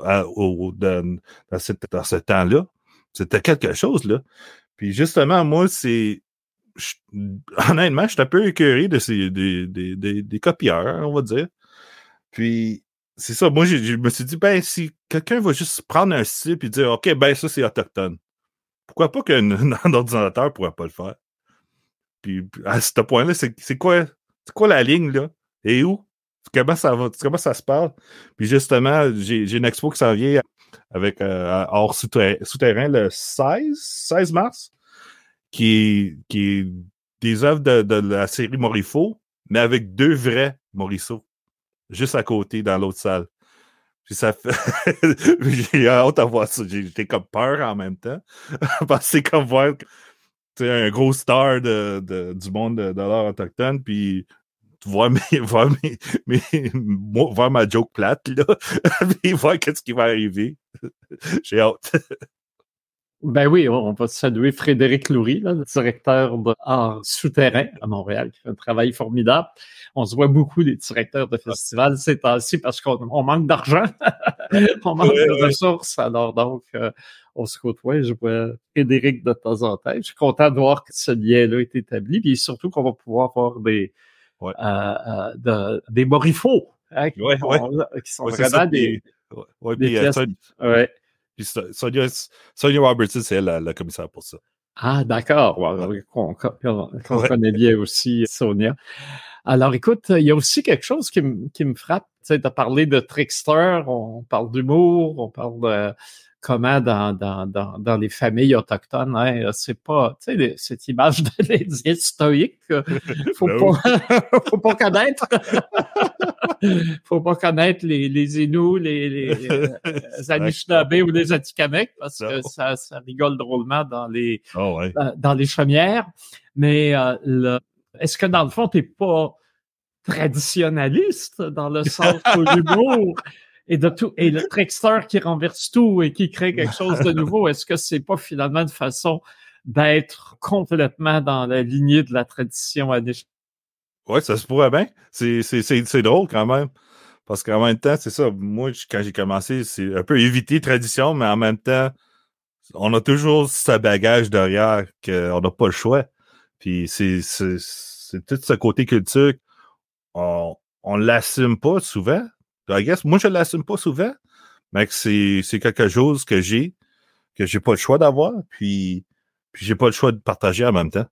dans, dans, ce temps-là. C'était quelque chose, là. Puis justement, moi, c'est. Honnêtement, je suis un peu écœuré de ces des, des, des, des copieurs, on va dire. Puis c'est ça, moi, je, me suis dit, ben, si quelqu'un va juste prendre un style et dire, OK, ben, ça, c'est autochtone. Pourquoi pas qu'un *laughs* ordinateur ne pourrait pas le faire? Puis à ce point-là, c'est quoi, quoi la ligne, là? Et où? Comment ça va? Comment ça se parle? Puis justement, j'ai une expo qui s'en vient avec euh, hors souterrain, le 16, 16 mars, qui, qui est des œuvres de, la série Morifo, mais avec deux vrais Morisseau, juste à côté dans l'autre salle. Puis ça fait. *laughs* j'ai hâte à voir ça. J'ai comme peur en même temps. *laughs* Parce que c'est comme voir un gros star de, du monde de, de l'art autochtone, puis voir, mes, *laughs* voir, mes, mes, voir ma joke plate, là, *laughs* et voir qu'est-ce qui va arriver. *laughs* J'ai hâte. Ben oui, on va saluer Frédéric Loury, le directeur d'art souterrain à Montréal, qui fait un travail formidable. On se voit beaucoup des directeurs de festivals ces temps-ci parce qu'on manque d'argent, on manque de ressources. Alors donc, euh, on se côtoie. Je vois Frédéric de temps en temps. Je suis content de voir que ce lien-là est établi, puis surtout qu'on va pouvoir avoir des, euh, euh, de, des morifaux, hein, qui, sont vraiment des, des pièces. ouais. Puis Sonia, Sonia Robertson, c'est elle la, commissaire pour ça. Ah, d'accord. On, connaît bien aussi Sonia. Alors, écoute, il y a aussi quelque chose qui, qui me frappe. Tu sais, as parlé de trickster, on parle d'humour, on parle de comment dans, dans, dans, dans les familles autochtones, hein, c'est pas, tu sais, cette image de *laughs* l'Indien stoïque, *laughs* faut pas, *laughs* faut pas connaître, faut pas connaître les, les Inuits, les, les, euh, Anishinaabe ou les Atikamekw parce que ça, ça rigole drôlement dans les, oh, dans, les chaumières. Mais euh, est-ce que dans le fond, t'es pas traditionnaliste dans le sens où l'humour? Et de tout, et le *laughs* trickster qui renverse tout et qui crée quelque chose de nouveau, est-ce que c'est pas finalement une façon d'être complètement dans la lignée de la tradition Anish? Ouais, ça se pourrait bien. C'est, c'est, c'est, drôle quand même. Parce qu'en même temps, c'est ça. Moi, quand j'ai commencé, c'est un peu éviter tradition, mais en même temps, on a toujours ce bagage derrière qu'on n'a pas le choix. Puis c'est, c'est, c'est tout ce côté culture, on, on l'assume pas souvent. I guess, moi, je l'assume pas souvent, mais c'est, c'est quelque chose que j'ai, que j'ai pas le choix d'avoir, puis, puis j'ai pas le choix de partager en même temps.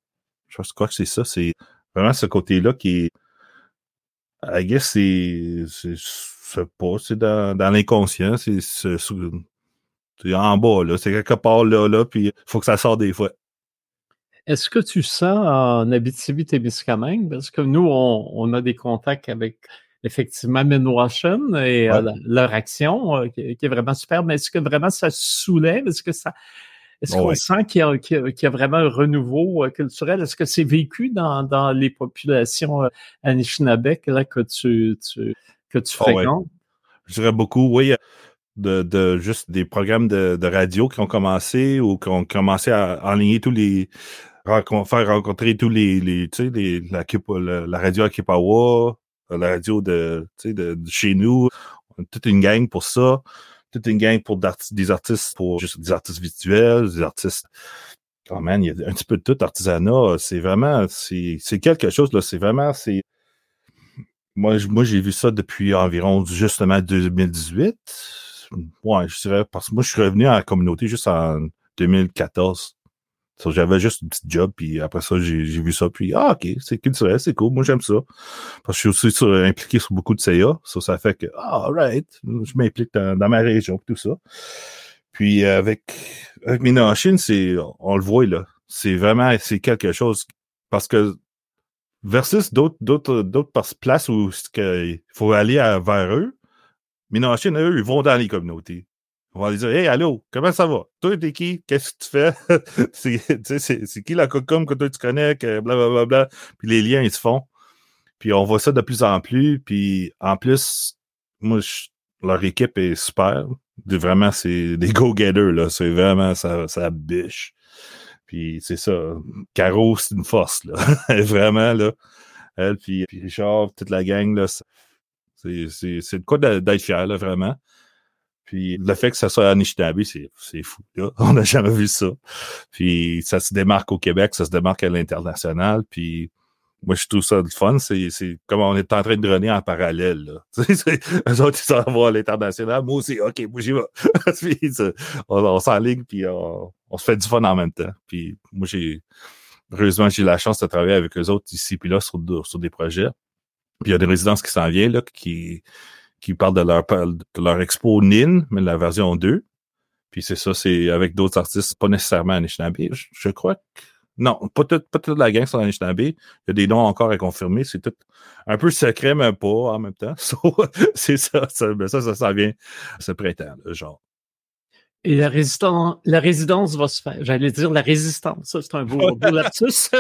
Je crois que c'est ça, c'est vraiment ce côté-là qui est, I guess, c'est, c'est, pas, c'est dans, dans l'inconscient, c'est, en bas, là, c'est quelque part là, là, puis faut que ça sorte des fois. Est-ce que tu sens en Abitibi-Témiscamingue, parce que nous, on, on a des contacts avec effectivement Minwashen et euh, leur action euh, qui, est vraiment super. Mais est-ce que vraiment ça soulève? Est-ce que ça est-ce qu'on sent qu'il y, a, vraiment un renouveau euh, culturel? Est-ce que c'est vécu dans, dans les populations Anishinaabe là, que tu, tu que tu oh, fréquentes? Je dirais beaucoup, oui. De, de juste des programmes de, de radio qui ont commencé ou qui ont commencé à enligner tous les faire rencontrer tous les, les tu sais, les, la, la, la radio La radio de, de, chez nous, toute une gang pour ça, toute une gang pour des artistes, pour juste des artistes visuels, des artistes. Oh man, il y a un petit peu de tout artisanat. C'est vraiment, c'est quelque chose là. C'est vraiment, c'est moi, moi j'ai vu ça depuis environ justement 2018. Ouais, je dirais, parce que moi, je suis revenu à la communauté juste en 2014. J'avais juste une petite job, puis après ça, j'ai vu ça, puis ah, ok, c'est culturel, c'est cool, moi j'aime ça. Parce que je suis aussi impliqué sur beaucoup de CA, ça, ça fait que, ah, right, je m'implique dans, ma région, tout ça. Puis avec, avec Minochin, c'est, on le voit là, c'est vraiment, c'est quelque chose, parce que versus d'autres, d'autres, d'autres places où il faut aller vers eux, Minochin, eux, ils vont dans les communautés. On va dire Hey, allô, comment ça va? Toi, t'es qui? Qu'est-ce que tu fais? *laughs* c'est qui la cocom que toi tu connais? Que blablabla. Bla, bla. Puis les liens, ils se font. Puis on voit ça de plus en plus. Puis en plus, moi, leur équipe est super. Vraiment, c'est *laughs* des go-getters, là. C'est vraiment, ça, ça biche. Puis c'est ça. Caro, c'est une force, là. *laughs* vraiment, là. Elle, puis, puis Richard, toute la gang, là. C'est de quoi d'être fier, là, vraiment. Puis le fait que ça soit à Anishinaabe, c'est, c'est fou. Là. *laughs* On n'a jamais vu ça. Puis ça se démarque au Québec, ça se démarque à l'international. Puis moi, je trouve ça le fun. C'est, c'est comme on est en train de runner en parallèle. Là. *laughs* eux autres, ils s'en vont à l'international. Moi aussi, OK, moi, j'y vais. *laughs* puis, on, on s'enligne, puis on, on, se fait du fun en même temps. Puis moi, j'ai heureusement, j'ai la chance de travailler avec eux autres ici puis là sur, sur des projets. Puis il y a des résidences qui s'en viennent, là, qui qui parle de leur, de leur expo NIN, mais la version 2. Puis c'est ça, c'est avec d'autres artistes, pas nécessairement Anishinaabe. Je, je crois que non, pas, toute pas toute la gang sur Anishinaabe. Il y a des noms encore à confirmer. C'est tout un peu secret, mais pas en même temps. *laughs* c'est ça, ça, ben ça, ça, ça vient ce printemps, genre. Et la, résistance, la résidence va se faire. J'allais dire la résistance. Ça, c'est un beau, beau *laughs* lapsus.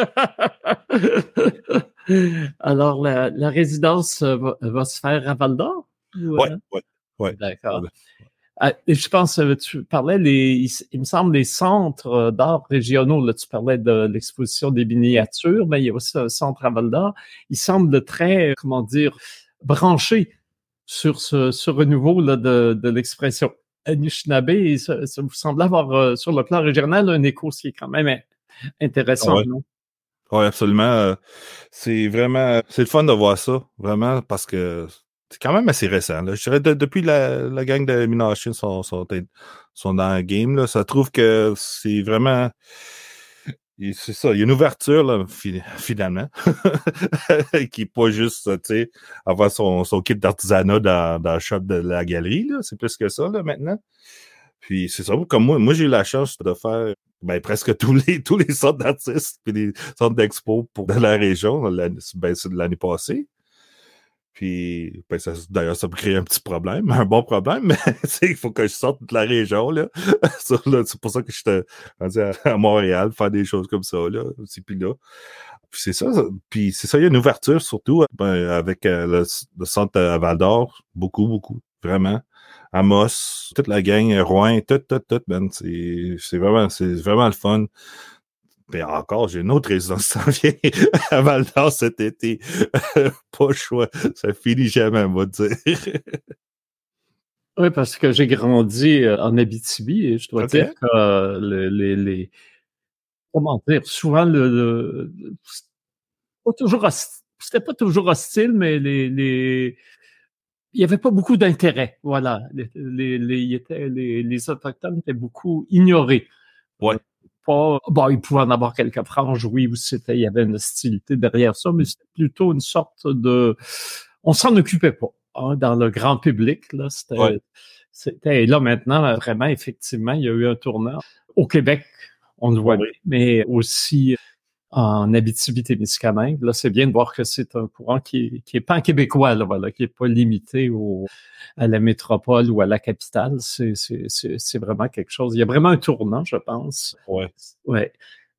*laughs* Alors, la, la résidence va, va, se faire à Val d'Or? Oui, oui, oui. D'accord. Ah, je pense, euh, tu parlais, les, il, me semble, les centres euh, d'art régionaux, là, tu parlais de l'exposition des miniatures, mais il y a aussi un centre à Val d'Or. Il semble très, comment dire, branché sur ce, ce renouveau là, de, de l'expression Anishinaabe et ça, ça, vous semble avoir, euh, sur le plan régional, un écho, qui est quand même intéressant, non? Oui, absolument. C'est vraiment, c'est le fun de voir ça, vraiment, parce que c'est quand même assez récent. Là. Je dirais depuis la, gang de Minashin sont, sont, dans le game, là, ça trouve que c'est vraiment. C'est ça, il y a une ouverture, là, finalement, *laughs* qui n'est pas juste, tu sais, avoir son, kit d'artisanat dans, le shop de la galerie. C'est plus que ça, là, maintenant. Puis c'est ça, comme moi, j'ai eu la chance de faire ben, presque tous les tous sortes d'artistes puis les centres d'expo pour de la région, ben, l'année passée. Puis, ben, d'ailleurs, ça peut créer un petit problème, *laughs* un bon problème, mais *laughs* il faut que je sorte de la région, là. *laughs* c'est pour ça que je suis rendu à, Montréal, faire des choses comme ça, là, puis là. C'est ça, puis c'est ça, il y a une ouverture, surtout ben, avec euh, le, centre à Val d'Or, beaucoup, beaucoup, vraiment. Amos, toute la gang, Rouen, tout, tout, tout, ben, c'est vraiment, c'est vraiment le fun. Mais encore, j'ai une autre résidence qui s'en vient *laughs* à Val d'Or cet été. *laughs* pas choix. Ça finit jamais, on va dire. *laughs* oui, parce que j'ai grandi euh, en Abitibi et je dois dire que euh, les, les, Comment dire? Souvent, le. pas toujours C'était pas toujours hostile, mais les. les il n'y avait pas beaucoup d'intérêt. Voilà. Les, les, les, les, Autochtones étaient beaucoup ignorés. Ouais pas. Bon, il pouvait en avoir quelques franges, oui, où c'était, il y avait une hostilité derrière ça, mais c'était plutôt une sorte de. On s'en occupait pas hein, dans le grand public. Là, c'était. C'était et là maintenant, vraiment, effectivement, il y a eu un tournant. Au Québec, on le voit, mais aussi en Abitibi-Témiscamingue. Là, c'est bien de voir que c'est un courant qui, qui est pas québécois, là, voilà, qui est pas limité au, à la métropole ou à la capitale. C'est, vraiment quelque chose. Il y a vraiment un tournant, je pense. Ouais. Ouais.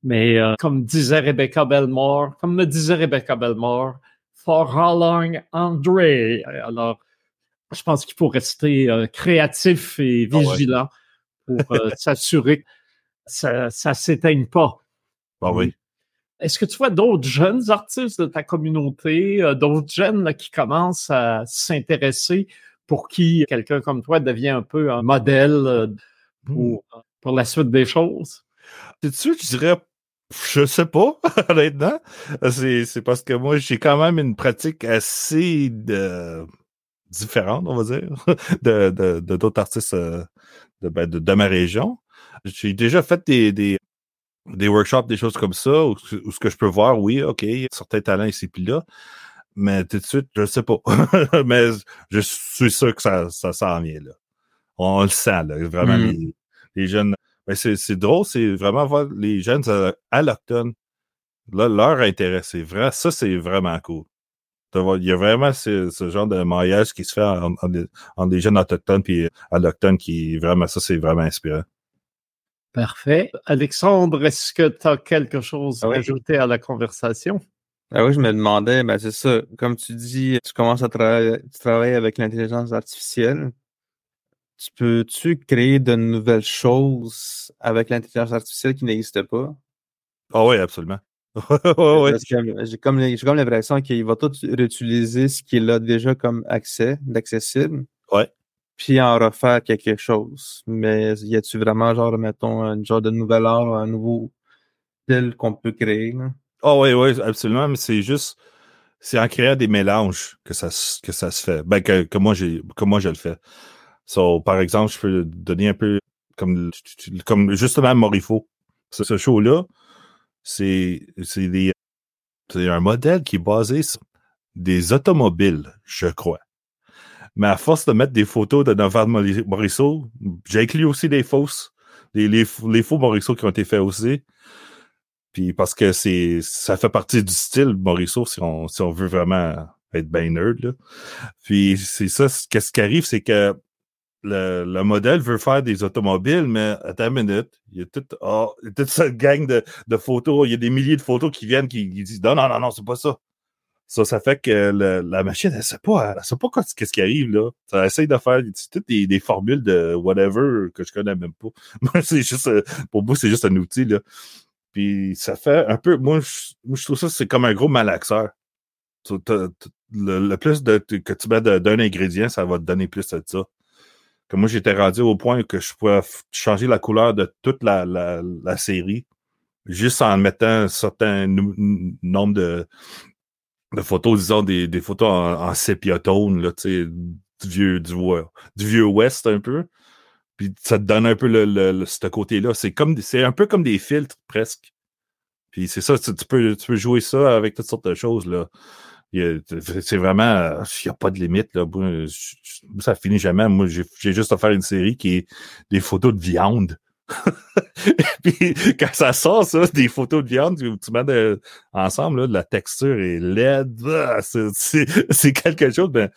Mais euh, comme disait Rebecca Belmore, comme me disait Rebecca Belmore, for how long, André? Alors, je pense qu'il faut rester euh, créatif et ah vigilant pour euh, *laughs* s'assurer que ça, ça s'éteigne pas. Ah oui. Est-ce que tu vois d'autres jeunes artistes de ta communauté, euh, d'autres jeunes qui commencent à s'intéresser, pour qui quelqu'un comme toi devient un peu un modèle euh, pour, mmh. pour la suite des choses? Suite, je dirais Je sais pas, *laughs* honnêtement. C'est, parce que moi, j'ai quand même une pratique assez de... différente, on va dire, *laughs* de, de, de d'autres artistes euh, de, ben, de, de, ma région. J'ai déjà fait des, des, des workshops, des choses comme ça, où, ce que je peux voir, oui, OK, certains talents ici puis là, mais tout de suite, je sais pas. *laughs* mais je suis sûr que ça, ça s'en vient, là. On le sent, là, vraiment, mm. les, les, jeunes. Mais c'est, c'est drôle, c'est vraiment voir les jeunes à l'octone. Là, leur intérêt, c'est vrai, ça, c'est vraiment cool. Il y a vraiment ce, ce, genre de maillage qui se fait entre en, en des jeunes autochtones puis allochtones qui, vraiment, ça, c'est vraiment inspirant. Parfait. Alexandre, est-ce que tu as quelque chose à ajouter à la conversation? Ah oui, je me demandais, ben c'est ça, comme tu dis, tu commences à travailler, tu travailles avec l'intelligence artificielle. Tu peux-tu créer de nouvelles choses avec l'intelligence artificielle qui n'existent pas? Ah oh oui, absolument. *laughs* ouais, j'ai comme, comme l'impression qu'il va tout réutiliser ce qu'il a déjà comme accès, d'accessible. Ouais puis en refaire quelque chose. Mais y a-tu vraiment, genre, mettons, un genre de nouvel art, un nouveau style qu'on peut créer? Oh oui, oui, absolument, mais c'est juste, c'est en créant des mélanges que ça, que ça se fait. Ben, que, que moi, j'ai, que moi, je le fais. So, par exemple, je peux donner un peu, comme, comme justement Morifo. Ce, ce show-là, c'est, c'est des, c'est un modèle qui est basé sur des automobiles, je crois. Mais à force de mettre des photos de Novard Morisseau, j'ai inclus aussi des fausses, les, faux Morisseau qui ont été faits aussi. Puis parce que c'est ça fait partie du style Morisseau si on, si on veut vraiment être bien nerd. Là. Puis c'est ça, qu'est-ce qui arrive, c'est que le, le, modèle veut faire des automobiles, mais à ta minute, il y a toute, oh, toute cette gang de, de, photos, il y a des milliers de photos qui viennent qui, qui disent non, non, non, non, c'est pas ça. Ça, ça fait que la machine, elle sait pas, elle sait pas qu'est-ce qui arrive, là. Ça essaye de faire toutes des, des, formules de whatever que je connais même pas. *laughs* Moi, c'est juste, pour moi, c'est juste un outil, là. Puis ça fait un peu, moi, je, je trouve ça, c'est comme un gros malaxeur. Le, le, plus de, que tu mets d'un ingrédient, ça va te donner plus de ça. Comme moi, j'étais rendu au point que je pouvais changer la couleur de toute la, la, la série juste en mettant un certain nombre de, de photos, disons, des, des photos en, en sépiotone, là, tu sais, du vieux, du, du vieux West un peu. Puis ça te donne un peu le, le, ce côté-là. C'est comme c'est un peu comme des filtres presque. Puis c'est ça, tu, peux, tu peux jouer ça avec toutes sortes de choses. là. C'est vraiment. Il n'y a pas de limite. Là. Ça finit jamais. Moi, j'ai juste à faire une série qui est des photos de viande. *laughs* puis quand ça sort, ça, des photos de viande, tu mets de, ensemble, là, la texture est laide, ah, c'est quelque chose, ben,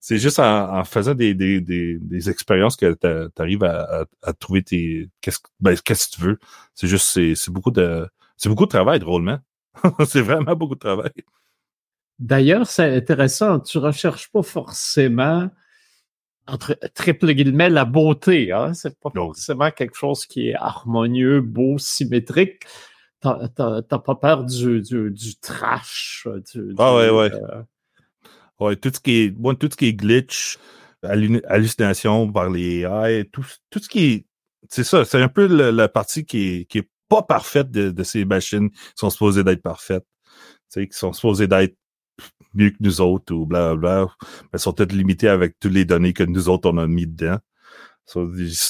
c'est juste en, faisant des, des, des, expériences que tu arrives à, à, à, trouver tes. Qu'est-ce ben, qu'est-ce que tu veux? C'est juste, c'est beaucoup de. C'est beaucoup de travail, drôlement. *laughs* c'est vraiment beaucoup de travail. D'ailleurs, c'est intéressant, tu recherches pas forcément entre triple guillemets, la beauté. Hein? C'est pas forcément quelque chose qui est harmonieux, beau, symétrique. T'as pas peur du, du, du trash. Du, ah ouais, ouais. Euh... Ouais, tout ce qui est, bon, tout ce qui est glitch, hallucination par les AI, tout, tout ce qui est, c'est ça, c'est un peu la, la, partie qui est, qui est pas parfaite de, de ces machines qui sont supposées d'être parfaites. Tu sais, qui sont supposées d'être mieux que nous autres ou blablabla, mais sont peut-être limitées avec toutes les données que nous autres on a mis dedans. So,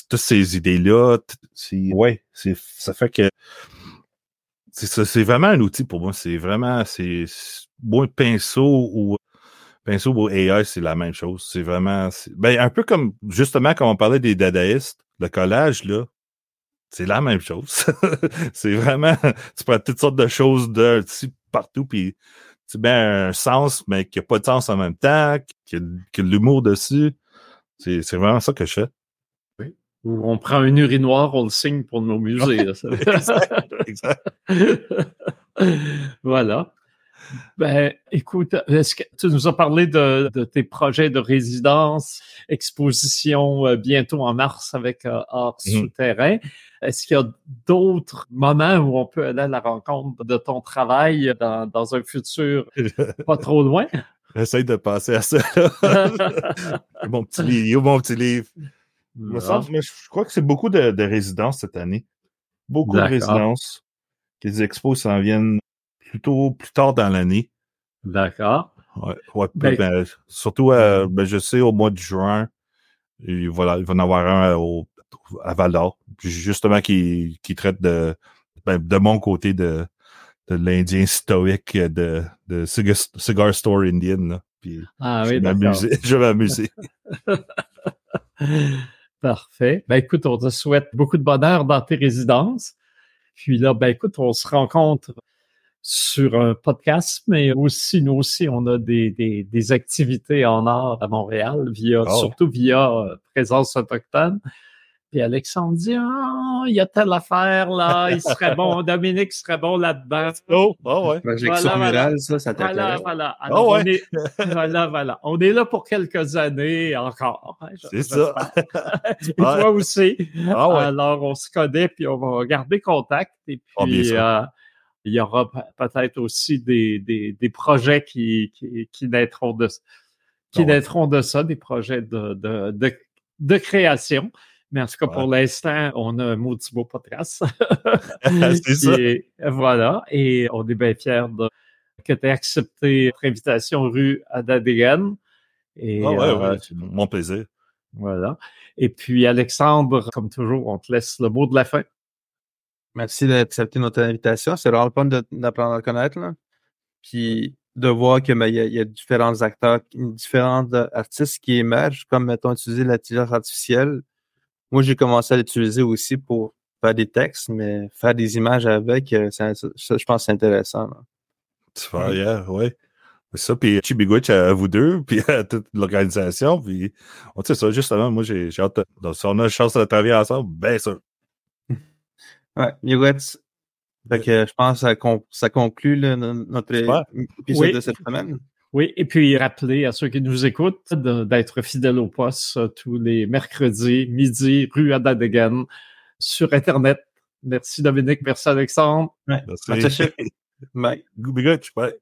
toutes ces idées-là, ouais, c'est, ça fait que c'est vraiment un outil pour moi. C'est vraiment, c'est bon pinceau ou pinceau ou AI, c'est la même chose. C'est vraiment, ben un peu comme justement quand on parlait des dadaïstes, le collage là, c'est la même chose. *laughs* c'est vraiment, tu prends toutes sortes de choses de partout puis tu mets un sens, mais qui n'a pas de sens en même temps, qui a, qui a de l'humour dessus. C'est vraiment ça que je fais. Oui. Ou on prend un urinoir, on le signe pour nos *laughs* musées. exact. exact. *laughs* voilà. Ben, écoute, est-ce que tu nous as parlé de, de tes projets de résidence, exposition euh, bientôt en mars avec euh, Art mmh. Souterrain. Est-ce qu'il y a d'autres moments où on peut aller à la rencontre de ton travail dans, dans un futur *laughs* pas trop loin? J'essaie de passer à ça. *laughs* mon petit livre, mon petit livre. Je, crois que c'est beaucoup de, de résidences cette année. Beaucoup de résidences les expos s'en viennent plutôt plus tard dans l'année. D'accord. Ouais, ouais ben, ben, surtout, euh, ben, je sais, au mois de juin, il va, il va en avoir un au, à Val d'Or, justement, qui, qui traite de, ben, de mon côté de, de l'Indien stoïque de, de Cigar, Store Indian. Là. Puis ah, oui, je vais m'amuser. *laughs* *laughs* Parfait. Ben écoute, on te souhaite beaucoup de bonheur dans tes résidences. Puis là, ben écoute, on se rencontre sur un podcast, mais aussi, nous aussi, on a des, des, des activités en art à Montréal, via, ah surtout via euh, Présence autochtone. Puis Alexandre dit, ah, il y a telle affaire là, il serait bon, *laughs* Dominique serait bon là-dedans. Oh, oh ouais. Projection voilà, ça, ça t'intéresse. Voilà, voilà. oh, ouais. on est, *laughs* voilà, voilà. On est là pour quelques années encore. Hein, C'est ça. et *laughs* toi aussi. Ah, ouais. Alors, on se connaît, puis on va garder contact. Et oh, puis, euh, il y aura peut-être aussi des, des, des projets qui, qui, qui naîtront de qui naîtront de ça, des projets de, de, de, de création. Mais en tout cas, pour l'instant, on a un beau podcast. *laughs* c'est ça. voilà. Et on est bien fiers de, que tu aies accepté notre invitation rue Adadegen. Et, ah ouais, euh, ouais, c'est mon plaisir. Voilà. Et puis, Alexandre, comme toujours, on te laisse le mot de la fin. Merci d'accepter notre invitation. C'est vraiment le fun d'apprendre à le connaître. Là. Puis de voir qu'il y, y, a différents acteurs, différents artistes qui émergent, comme mettons utiliser l'intelligence artificielle moi, j'ai commencé à l'utiliser aussi pour faire des textes, mais faire des images avec, euh, je pense c'est intéressant. C'est vrai, yeah, ouais. Ça, puis Chibigwitch à vous deux, *laughs* puis à toute l'organisation, puis on sait ça, justement, moi, j'ai hâte, de, si on a la chance de travailler ensemble, bien sûr. Ouais, fait que je pense que ça, ça conclut notre épisode de cette semaine. Oui, et puis rappeler à ceux qui nous écoutent d'être fidèles au poste euh, tous les mercredis, midi, rue Adadegen, sur Internet. Merci Dominique, merci Alexandre. Ouais. Merci. *laughs* Bye. Bye. Bye.